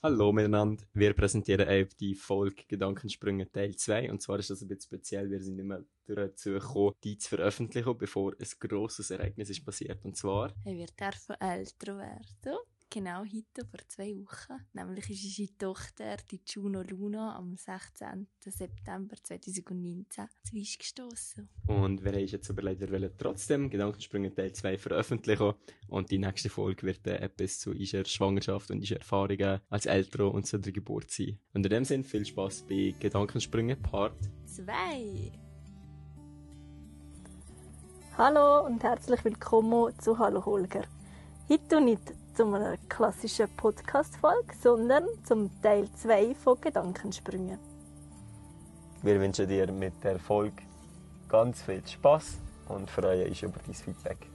Hallo miteinander, wir präsentieren euch die Folge Gedankensprünge Teil 2 und zwar ist das ein bisschen speziell, wir sind nicht mehr dazu gekommen, die zu veröffentlichen, bevor ein grosses Ereignis ist passiert. Und zwar... Hey, wir dürfen älter werden. Genau heute, vor zwei Wochen. Nämlich ist unsere Tochter, die Juno Luna, am 16. September 2019 zu uns gestossen. Und wir haben jetzt überlegt, wir wollen trotzdem Gedankensprünge Teil 2 veröffentlichen und die nächste Folge wird äh, etwas zu unserer Schwangerschaft und unserer Erfahrungen als Eltern und zu der Geburt sein. Und in dem Sinne viel Spaß bei Gedankensprünge Part 2. Hallo und herzlich willkommen zu Hallo Holger. Heute nicht zu einer klassischen Podcast-Folge, sondern zum Teil 2 von Gedankensprüngen. Wir wünschen dir mit der Folge ganz viel Spaß und freuen uns über dein Feedback.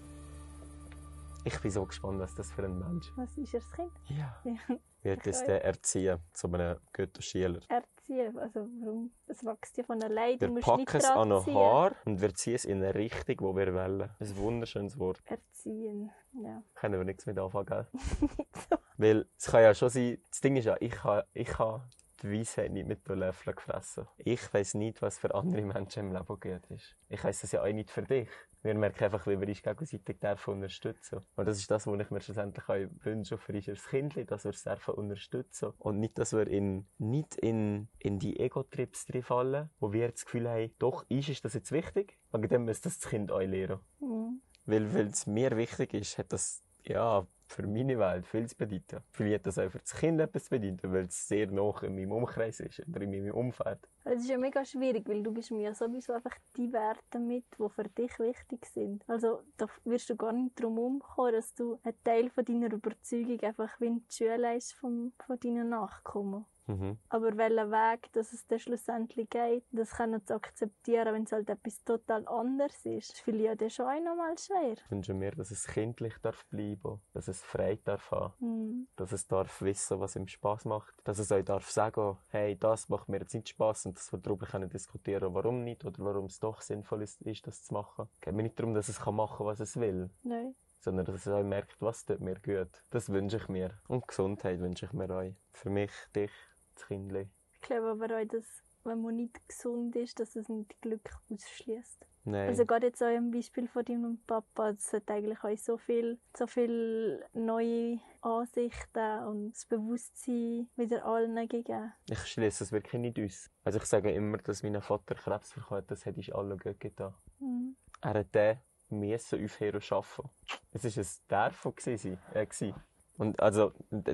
Ich bin so gespannt, was das für ein Mensch Was ist das Kind? ja. Ja. wird es der erziehen zu einem guten Schüler. Erziehen, also warum? Es wächst ja von allein, du Wir packen es an ein. Haar und wir ziehen es in eine Richtung, die wir wollen. Ein wunderschönes Wort. Erziehen, ja. Können wir nichts mit anfangen, gell? So. Weil es kann ja schon sein, das Ding ist ja, ich habe ich ha die Weisheit nicht mit den Löffeln gefressen. Ich weiss nicht, was für andere Menschen im Leben gut ist. Ich weiss das ja auch nicht für dich. Wir merken einfach, wie wir uns gegenseitig dürfen unterstützen. Und das ist das, was ich mir schlussendlich auch wünsche für unser Kind, dass wir es dürfen unterstützen. Und nicht, dass wir in, nicht in, in die Ego-Trips fallen, wo wir das Gefühl haben, doch, ist, ist das jetzt wichtig? Und dann muss das das Kind auch lernen. Mhm. Weil, weil es mir wichtig ist, hat das, ja, für meine Welt viel zu bedeuten. Vielleicht hat das auch für das Kind etwas zu bedeuten, weil es sehr nah in meinem Umkreis ist oder in meinem Umfeld. Es ist ja mega schwierig, weil du bist mir ja sowieso einfach die Werte mit, die für dich wichtig sind. Also da wirst du gar nicht drum umkommen, dass du einen Teil von deiner Überzeugung einfach wie die Schule ist von, von deinen Nachkommen. Mhm. Aber welchen Weg, dass es dann schlussendlich geht, das können zu akzeptieren, wenn es halt etwas total anderes ist, ist ja dann schon auch nochmal schwer. Ich wünsche mir, dass es kindlich darf bleiben, dass es frei darf haben, Hm. dass es darf wissen, was ihm Spaß macht, dass es auch darf sagen, hey, das macht mir jetzt nicht Spaß und dass wir darüber können diskutieren, warum nicht oder warum es doch sinnvoll ist, ist das zu machen. Es geht mir nicht darum, dass es kann machen, was es will. Nein. sondern dass es auch merkt, was tut mir gut. Das wünsche ich mir. Und Gesundheit wünsche ich mir auch. Für mich, dich, das Kindli. Ich glaube aber auch, dass wenn man nicht gesund ist, dass es nicht Glück ausschließt. Nein. Also gerade jetzt auch im Beispiel von deinem Papa, es hat eigentlich auch so viel, so viel neue Ansichten und das Bewusstsein wieder allen gegeben. ich schließe es wirklich nicht aus. Also ich sage immer, dass mein Vater Krebs bekommen hat, das hätte ich allen gut getan. Mhm. Er hat den müssen aufhören zu arbeiten. Es war ein gewesen, äh, gewesen. Und also,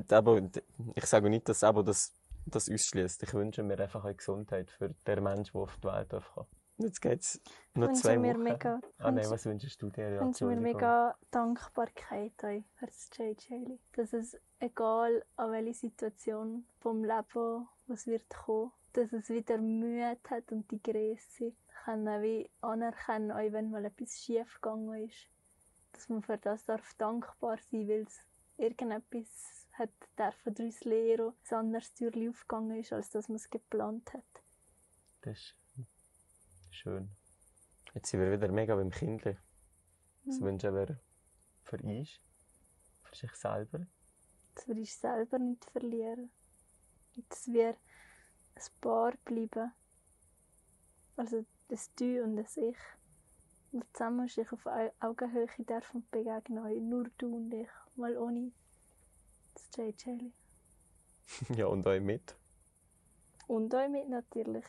aber, ich sage nicht, dass aber das, das ausschließt. Ich wünsche mir einfach eine Gesundheit für den Menschen, der auf die Welt darf. Jetzt geht's noch wünsche zwei mir Wochen. mega, Ah nein, was wünschst du dir? Ich wünsche mir mega Dankbarkeit euch für das JJ. Dass es, egal an welche Situation vom Leben, was wird kommen, dass es wieder Mühe hat und die Größe können wie anerkennen, auch wenn mal etwas schief gegangen ist. Dass man für das darf dankbar sein, weil es irgendetwas hat dürfen daraus lernen, ein anderes Türchen aufgegangen ist, als dass man es geplant hat. Das ist schön. Jetzt sind wir wieder mega beim Kindle. Was Mhm. wünschen wir für uns? Für sich selber? dass wir uns selber nicht verlieren. Und dass wir ein Paar bleiben. Also das Du und das Ich. Und zusammen sich auf Au- Augenhöhe dürfen begegnen. Nur du und ich. Mal ohne das JJ. ja, und euch mit. Und euch mit natürlich.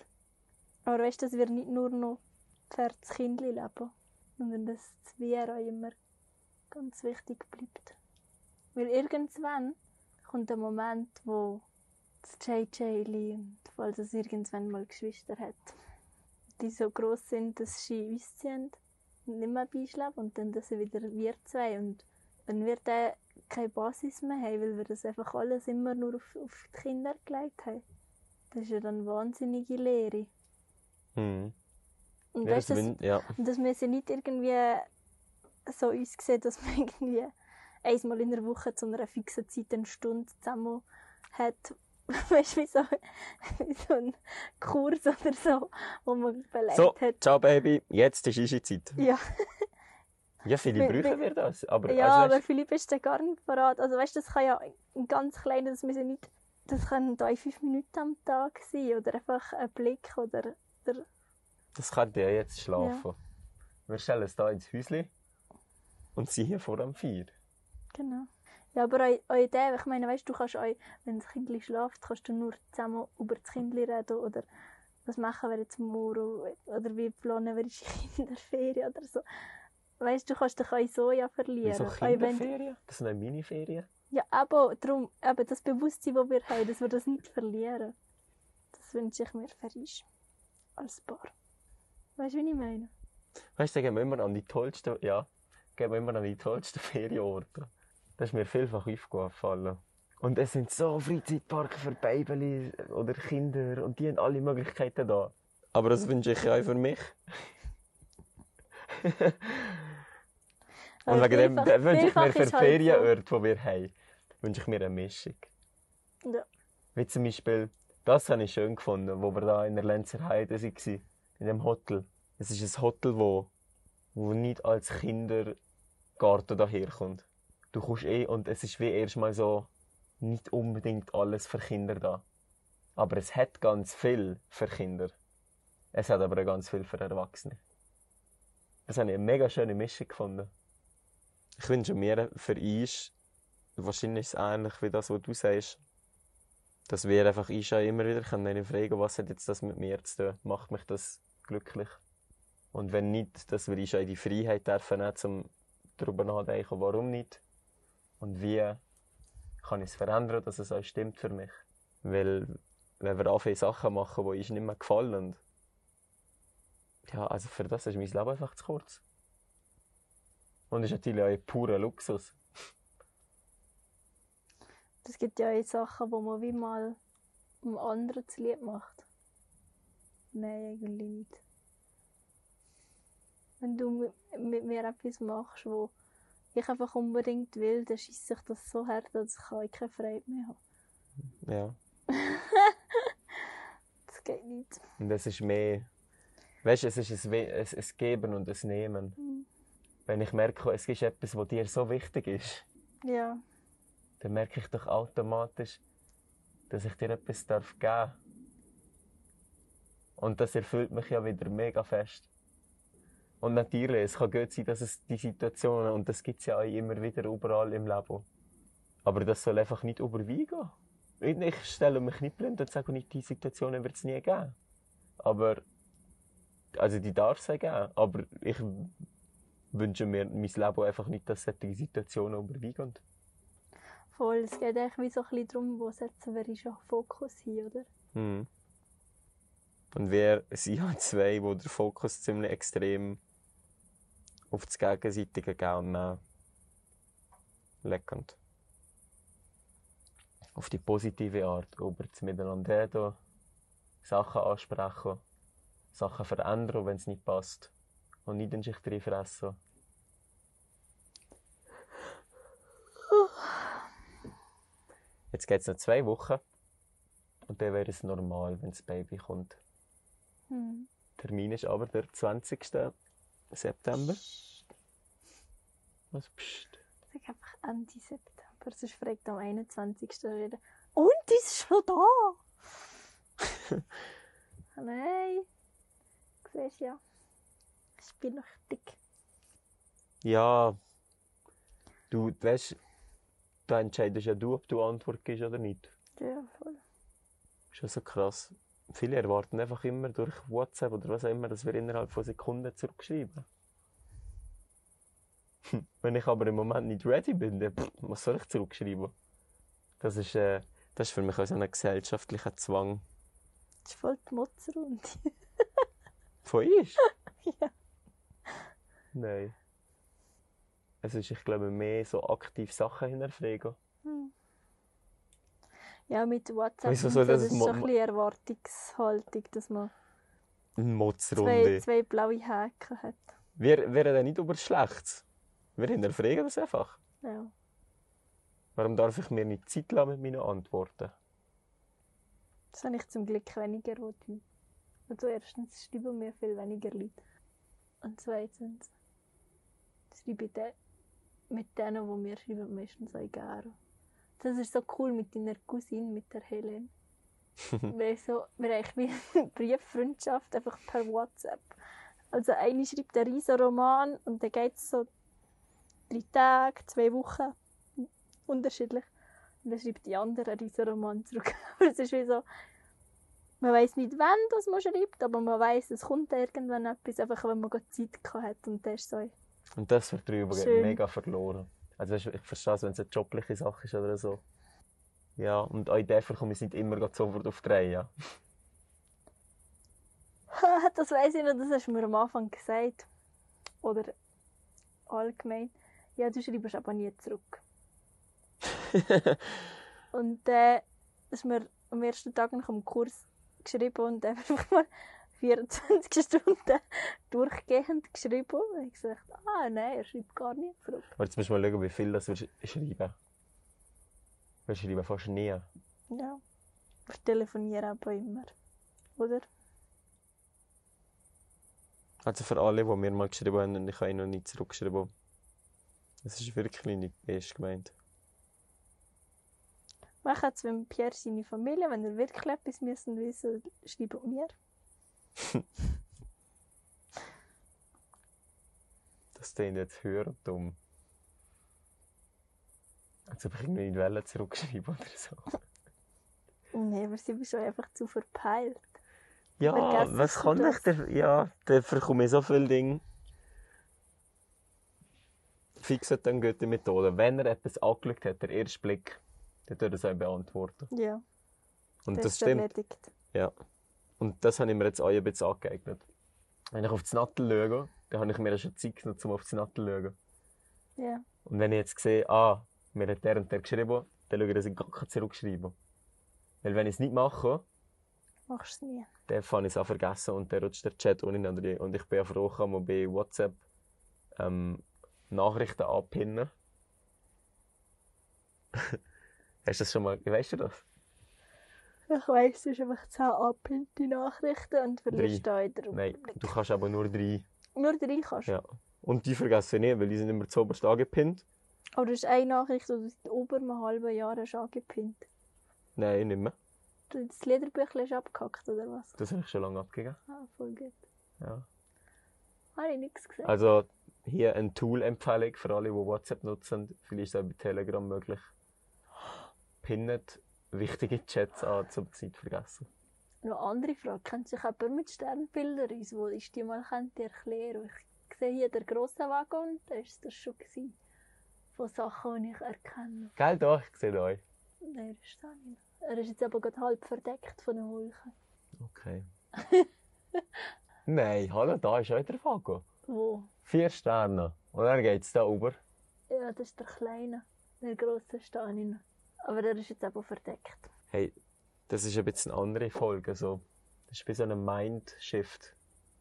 Aber weißt du, dass wir nicht nur noch für das Kind leben, sondern dass das Wir auch immer ganz wichtig bleibt. Weil irgendwann kommt der Moment, wo das JJ und falls es irgendwann mal Geschwister hat, die so groß sind, dass sie uns ziehen und nicht mehr beischlafen und dann dass sie wieder wir zwei und wenn wir dann keine Basis mehr haben, weil wir das einfach alles immer nur auf, auf die Kinder gelegt haben, das ist ja dann wahnsinnige Lehre. Mhm. Und Ja, weißt, das ja. und dass wir sie nicht irgendwie so uns sehen, dass man irgendwie einmal in der Woche zu einer fixen Zeit eine Stunde zusammen hat. Weißt du, wie so, wie so ein Kurs oder so, wo man belegt So, hat. ciao Baby, jetzt ist unsere Zeit. Ja, Ja, viele brauchen wir das. Aber, ja also, aber Philipp ist dann gar nicht parat. Also weißt du, das kann ja ein ganz kleines, das müssen nicht Das können drei, fünf Minuten am Tag sein oder einfach ein Blick oder, oder Das könnte ja jetzt schlafen. Wir stellen es da ins Häuschen und sie hier vor dem Feier. genau. Ja, aber eure, Idee, ich meine, weißt du, kannst euch, wenn das Kind schläft, kannst du nur zusammen über das Kind reden oder was machen wir jetzt morgen oder wie planen wir unsere Kinderferien oder so. Weißt du, du kannst dich euch so ja verlieren. Wenn- Kinderferien? Das sind meine Ferien. Ja, aber darum, eben das Bewusstsein, das wir haben, dass wir das nicht verlieren. Das wünsche ich mir für uns. Als Paar. Weißt du, wie ich meine? Weißt du, da gehen wir immer an die tollsten, ja, gehen wir immer an die tollsten Ferienorte. Das ist mir vielfach aufgefallen. Und es sind so Freizeitparks für Babys oder Kinder und die haben alle Möglichkeiten da. Aber das wünsche ich auch für mich. und wegen dem vielfach- wünsche ich mir für halt Ferienorte, die wir haben, wünsche ich mir eine Mischung. Ja. Wie zum Beispiel, das habe ich schön gefunden, wo wir da in der Lenzer Heide waren, in dem Hotel. Es ist ein Hotel, wo, wo nicht als Kindergarten daherkommt. Du kommst eh und es ist wie erstmal so nicht unbedingt alles für Kinder da. Aber es hat ganz viel für Kinder. Es hat aber auch ganz viel für Erwachsene. Das habe ich eine mega schöne Mischung gefunden. Ich wünsche mir für uns, wahrscheinlich ist es ähnlich wie das, was du sagst, dass wir einfach auch immer wieder können fragen was hat jetzt das mit mir zu tun? Macht mich das glücklich? Und wenn nicht, dass wir auch die Freiheit dürfen um darüber nachzudenken, warum nicht? Und wie kann ich es verändern, dass es auch stimmt für mich? Weil, wenn wir viele Sachen machen, die uns nicht mehr gefallen, ja, also für das ist mein Leben einfach zu kurz. Und ist natürlich auch ein purer Luxus. Es gibt ja auch Sachen, wo man wie mal um anderen zu lieb macht. Nein, eigentlich nicht. Wenn du mit, mit mir etwas machst, wo ich einfach unbedingt will, dann schießt sich das so hart, dass ich keine Freude mehr habe. Ja. Das geht nicht. Und es ist mehr, weißt du, es ist ein, ein, ein Geben und ein Nehmen. Mhm. Wenn ich merke, es ist etwas, was dir so wichtig ist, Ja, dann merke ich doch automatisch, dass ich dir etwas darf geben Und das erfüllt mich ja wieder mega fest. Und natürlich, es kann gut sein, dass es die Situationen, und das gibt es ja immer wieder überall im Leben. Aber das soll einfach nicht überwiegen. Ich stelle mich nicht blind und sage nicht, die Situationen wird es nie geben. Aber, also die darf es auch geben. Aber ich wünsche mir mein Leben einfach nicht, dass solche Situationen überwiegen. voll. Es geht eigentlich wie so ein bisschen darum, wo setzen wir schon Fokus hin, oder? Mhm. Und wir sind ja zwei, wo der Fokus ziemlich extrem auf das gegenseitige Geben und Nehmen legen. Auf die positive Art, über das Miteinander reden, Sachen ansprechen, Sachen verändern, wenn es nicht passt. Und nicht in sich reinfressen. Jetzt geht es noch zwei Wochen. Und dann wäre es normal, wenn das Baby kommt. Hm. Termin ist aber der 20. September. Was pst? Sag einfach Ende September, sonst fragt am 21. wieder. Und ist schon da? Nein. Du siehst ja. Ich bin noch dick. Ja. Du weißt, da entscheidest ja du, ob du Antwort gibst oder nicht. Ja, voll. Schon so krass. Viele erwarten einfach immer durch WhatsApp oder was auch immer, dass wir innerhalb von Sekunden zurückschreiben. Wenn ich aber im Moment nicht ready bin, dann pff, was soll ich zurückschreiben? Das ist, äh, das ist für mich auch so ein gesellschaftlicher Zwang. Das ist voll die Motzrunde. Von ist? ja. Nein. Es ist, ich glaube, mehr so aktiv Sachen hinterfragen. Hm. Ja, mit WhatsApp und soll so, das ist so ein bisschen Erwartungshaltung, dass man zwei, zwei blaue Häkchen hat. Wir, wir reden nicht über Schlechtes. Wir hinterfragen das einfach. Ja. Warum darf ich mir nicht Zeit lassen mit meinen Antworten? Das habe ich zum Glück weniger, wo du. Also erstens schreiben mir viel weniger Leute. Und zweitens schreibe ich mit denen, die mir schreiben, meistens auch gerne. Das ist so cool mit deiner Cousine, mit der Helen. wir, haben so, wir haben wie eine Brieffreundschaft, einfach per WhatsApp. Also eine schreibt einen riesen Roman und dann geht es so drei Tage, zwei Wochen, unterschiedlich. Und dann schreibt die andere einen riesen Roman zurück. Aber es ist wie so, man weiß nicht, wann das man schreibt, aber man weiß, es kommt irgendwann etwas, einfach wenn man Zeit hat und das ist so. Und das wird drüber Schön. mega verloren. Also weisst du, ich verstehe es, wenn es eine jobliche Sache ist oder so. Ja, und auch in der komme ich nicht immer sofort auf die Reihe. das weiß ich noch, das hast du mir am Anfang gesagt. Oder allgemein. Ja, du schreibst aber nie zurück. und äh, das ist mir am ersten Tag nach dem Kurs geschrieben und einfach mal 24 Stunden durchgehend geschrieben. Und ich gesagt, ah nein, er schreibt gar nicht zurück. Aber jetzt du mal schauen, wie viel das wir sch- schreiben. Wir schreiben fast nie. Ja. Wir telefonieren aber immer. Oder? Also für alle, die mir mal geschrieben haben und ich habe noch nicht zurückgeschrieben. Das ist wirklich nicht best gemeint. Machen es, wenn Pierre seine Familie, wenn er wirklich etwas müssen wissen, schreibt mir. Das klingt jetzt höher dumm. Als ob ich irgendwie nicht wollte zurückschreiben oder so. Nein, aber sie bist schon einfach zu verpeilt. Ja, Vergessen was kann ich das? denn? Ja, da verkomme ich so viele Dinge. Fix hat dann gute Methode. Wenn er etwas angeschaut hat, der erste Blick, dann tut er es auch beantworten. Ja, Und das, das stimmt. erledigt. Ja. Und das habe ich mir jetzt auch ein bisschen angeeignet. Wenn ich auf das Nattel schaue, dann habe ich mir schon Zeit genommen, um auf das Nattel zu schauen. Ja. Und wenn ich jetzt sehe, ah, mir hat der und der geschrieben, dann schaue ich, dass ich gar kein zurückschreibe. Weil wenn ich es nicht mache, Machst du es nie. dann fange ich es an vergessen und dann rutscht der Chat untereinander rein. Und ich bin ja froh, kann man bei WhatsApp ähm, Nachrichten anpinnen. Hast du das schon mal, weißt du das? Ich weiss, es ist einfach 10 abgepinnte Nachrichten und verlierst da in der Nein, du kannst aber nur drei. Nur drei kannst du. Ja. Und die vergesse ich nicht, weil die sind immer zu oberst angepinnt. Aber das ist eine Nachricht, die du seit über einem halben Jahr hast angepinnt. Nein, nicht mehr. Du das Liederbüchlein ist abgehackt, oder was? Das habe ich schon lange abgegeben. Ah, voll gut. Ja. Habe ich nichts gesehen. Also hier eine Tool-Empfehlung für alle, die WhatsApp nutzen. Vielleicht ist es auch bei Telegram möglich. Pinnet wichtige Chats an, um Zeit zu vergessen. Noch eine andere Frage. Kennt sich jemand mit Sternbildern aus? Wo ich die mal erklären Ich sehe hier den grossen Wagen da war das schon. Gewesen. Von Sachen, die ich erkenne. Gell, doch, ich sehe euch. Nein, er ist da nicht. Er ist jetzt aber gerade halb verdeckt von den Wolken. Okay. Nein, hallo, da ist auch der Vago. Wo? Vier Sterne. Und dann geht es da über. Ja, das ist der Kleine. Der Grosse noch. Aber er ist jetzt aber verdeckt. Hey, das ist ein bisschen eine andere Folge. So. Das ist wie so ein Mindshift.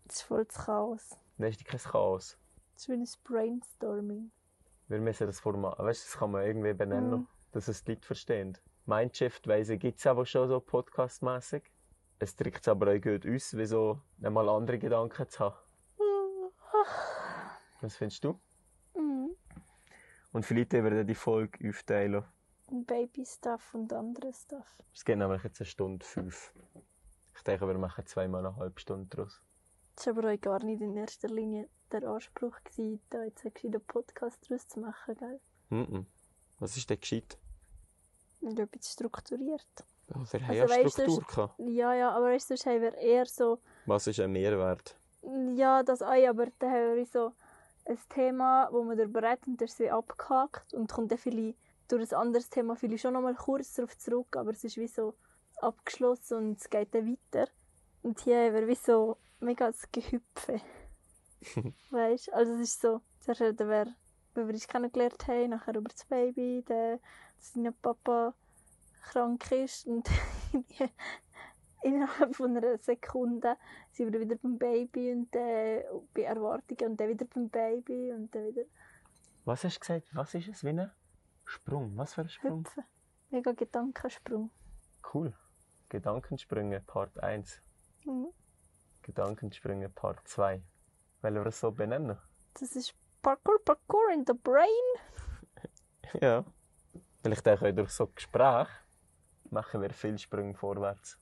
Das ist voll das Chaos. Das ist kein Chaos. Das ist wie ein Brainstorming. Wir müssen das Format, weißt du, das kann man irgendwie benennen, Mhm. dass es die Leute verstehen. Mindshift, weiss ich, gibt es aber schon so podcastmäßig. Es drückt aber auch gut uns, wie so einmal andere Gedanken zu haben. Was findest du? Mhm. Und vielleicht werden wir die Folge aufteilen. Und Baby-Stuff und andere Stuff. Es geht nämlich jetzt eine Stunde fünf. Ich denke, wir machen zweimal eine halbe Stunde draus. Das war aber auch gar nicht in erster Linie der Anspruch, gewesen, da jetzt einen gescheiten Podcast daraus zu machen, gell? Mhm. Was ist denn gescheit? Und etwas strukturiert. Ja, wir haben Also ja weißt du, Struktur gehabt. Ja, ja, aber weißt du, sonst haben wir eher so, Was ist ein Mehrwert? ja, das auch, aber dann haben wir so ein Thema, wo man darüber redet und das ist abgehakt und kommt dann vielleicht durch ein anderes Thema vielleicht schon nochmal kurz darauf zurück, aber es ist wie so abgeschlossen und es geht dann weiter. Und hier haben wir wie so mega das Gehüpfe. weißt du? Also es ist so, zuerst reden wir, wie wir uns kennengelernt haben, nachher über das Baby, dann, dass dein Papa krank ist und innerhalb von einer Sekunde sind wir wieder beim Baby und dann bei Erwartungen und dann wieder beim Baby und dann wieder Was hast du gesagt? Was ist es? Wie Sprung? Was für ein Sprung? hüpfen. Mega Gedankensprung. Cool. Gedankensprünge Part 1. Mhm. Gedankensprünge Part 2. Wollen wir es so benennen? Das ist Parkour, Parkour in the Brain. Ja. Vielleicht auch durch so Gespräche machen wir viele Sprünge vorwärts.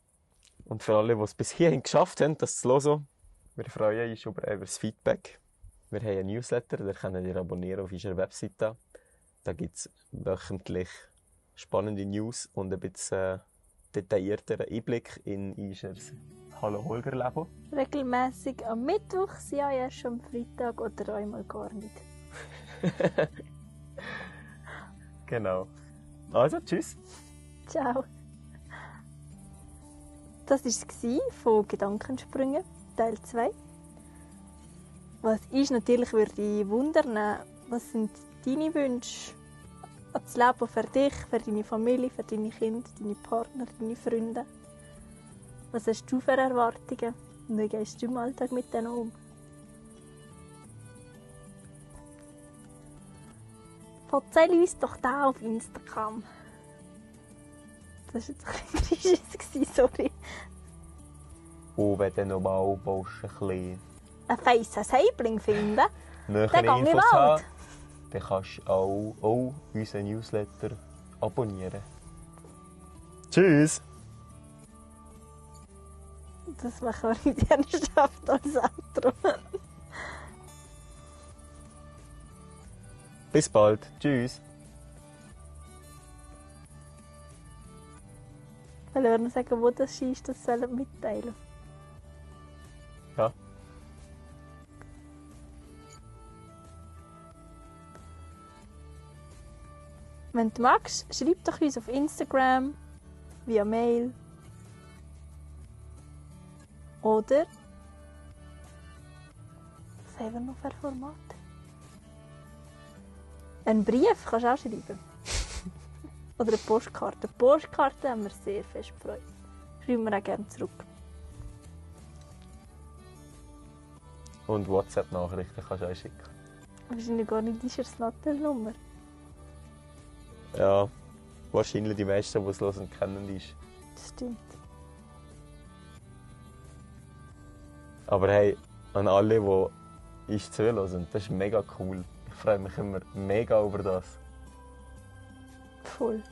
Und für alle, die es bis hierhin geschafft haben, das zu hören, wir freuen uns über, über das Feedback. Wir haben einen Newsletter, den könnt ihr abonnieren auf unserer Webseite. Da gibt es wöchentlich spannende News und ein bisschen äh, detaillierteren Einblick in unser Hallo Holger Leben. Regelmäßig am Mittwoch, ja erst am Freitag oder einmal gar nicht. Genau. Also, tschüss. Ciao. Das war es von Gedankensprüngen, Teil 2. Was ist natürlich, würde ich wundern, was sind deine Wünsche an das Leben für dich, für deine Familie, für deine Kinder, deine Partner, deine Freunde? Was hast du für Erwartungen und wie gehst du im Alltag mit denen um? Erzähl uns doch da auf Instagram. Das war jetzt ein bisschen Griechisch, sorry. Und wenn du noch mal ein bisschen Ein feissen Saibling finden, dann gehe ich Infos Wald. Dann kannst du auch, auch unseren Newsletter abonnieren. Tschüss! Das machen wir mit Ernsthaft als Outro. Bis bald. Tschüss. Weil wir sagen, wo das ist, das sollen mitteilen. Wenn du magst, schreib doch uns auf Instagram, via Mail. Oder. Was haben wir noch für Formate? Einen Brief kannst du auch schreiben. Oder eine Postkarte. Postkarte haben wir sehr fest gefreut. Schreiben wir auch gerne zurück. Und WhatsApp-Nachrichten kannst du auch schicken. Wahrscheinlich gar nicht ist es Nattelnummer. Ja, wahrscheinlich die meisten, die es hören, kennen die. Das stimmt. Aber hey, an alle, die uns zuhören, das ist mega cool. Ich freue mich immer mega über das. Voll.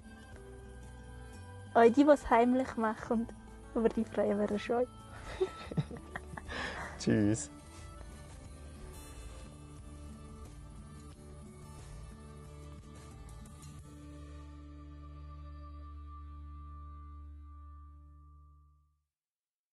Auch die, die es heimlich machen, über die freuen wir uns schon. Tschüss.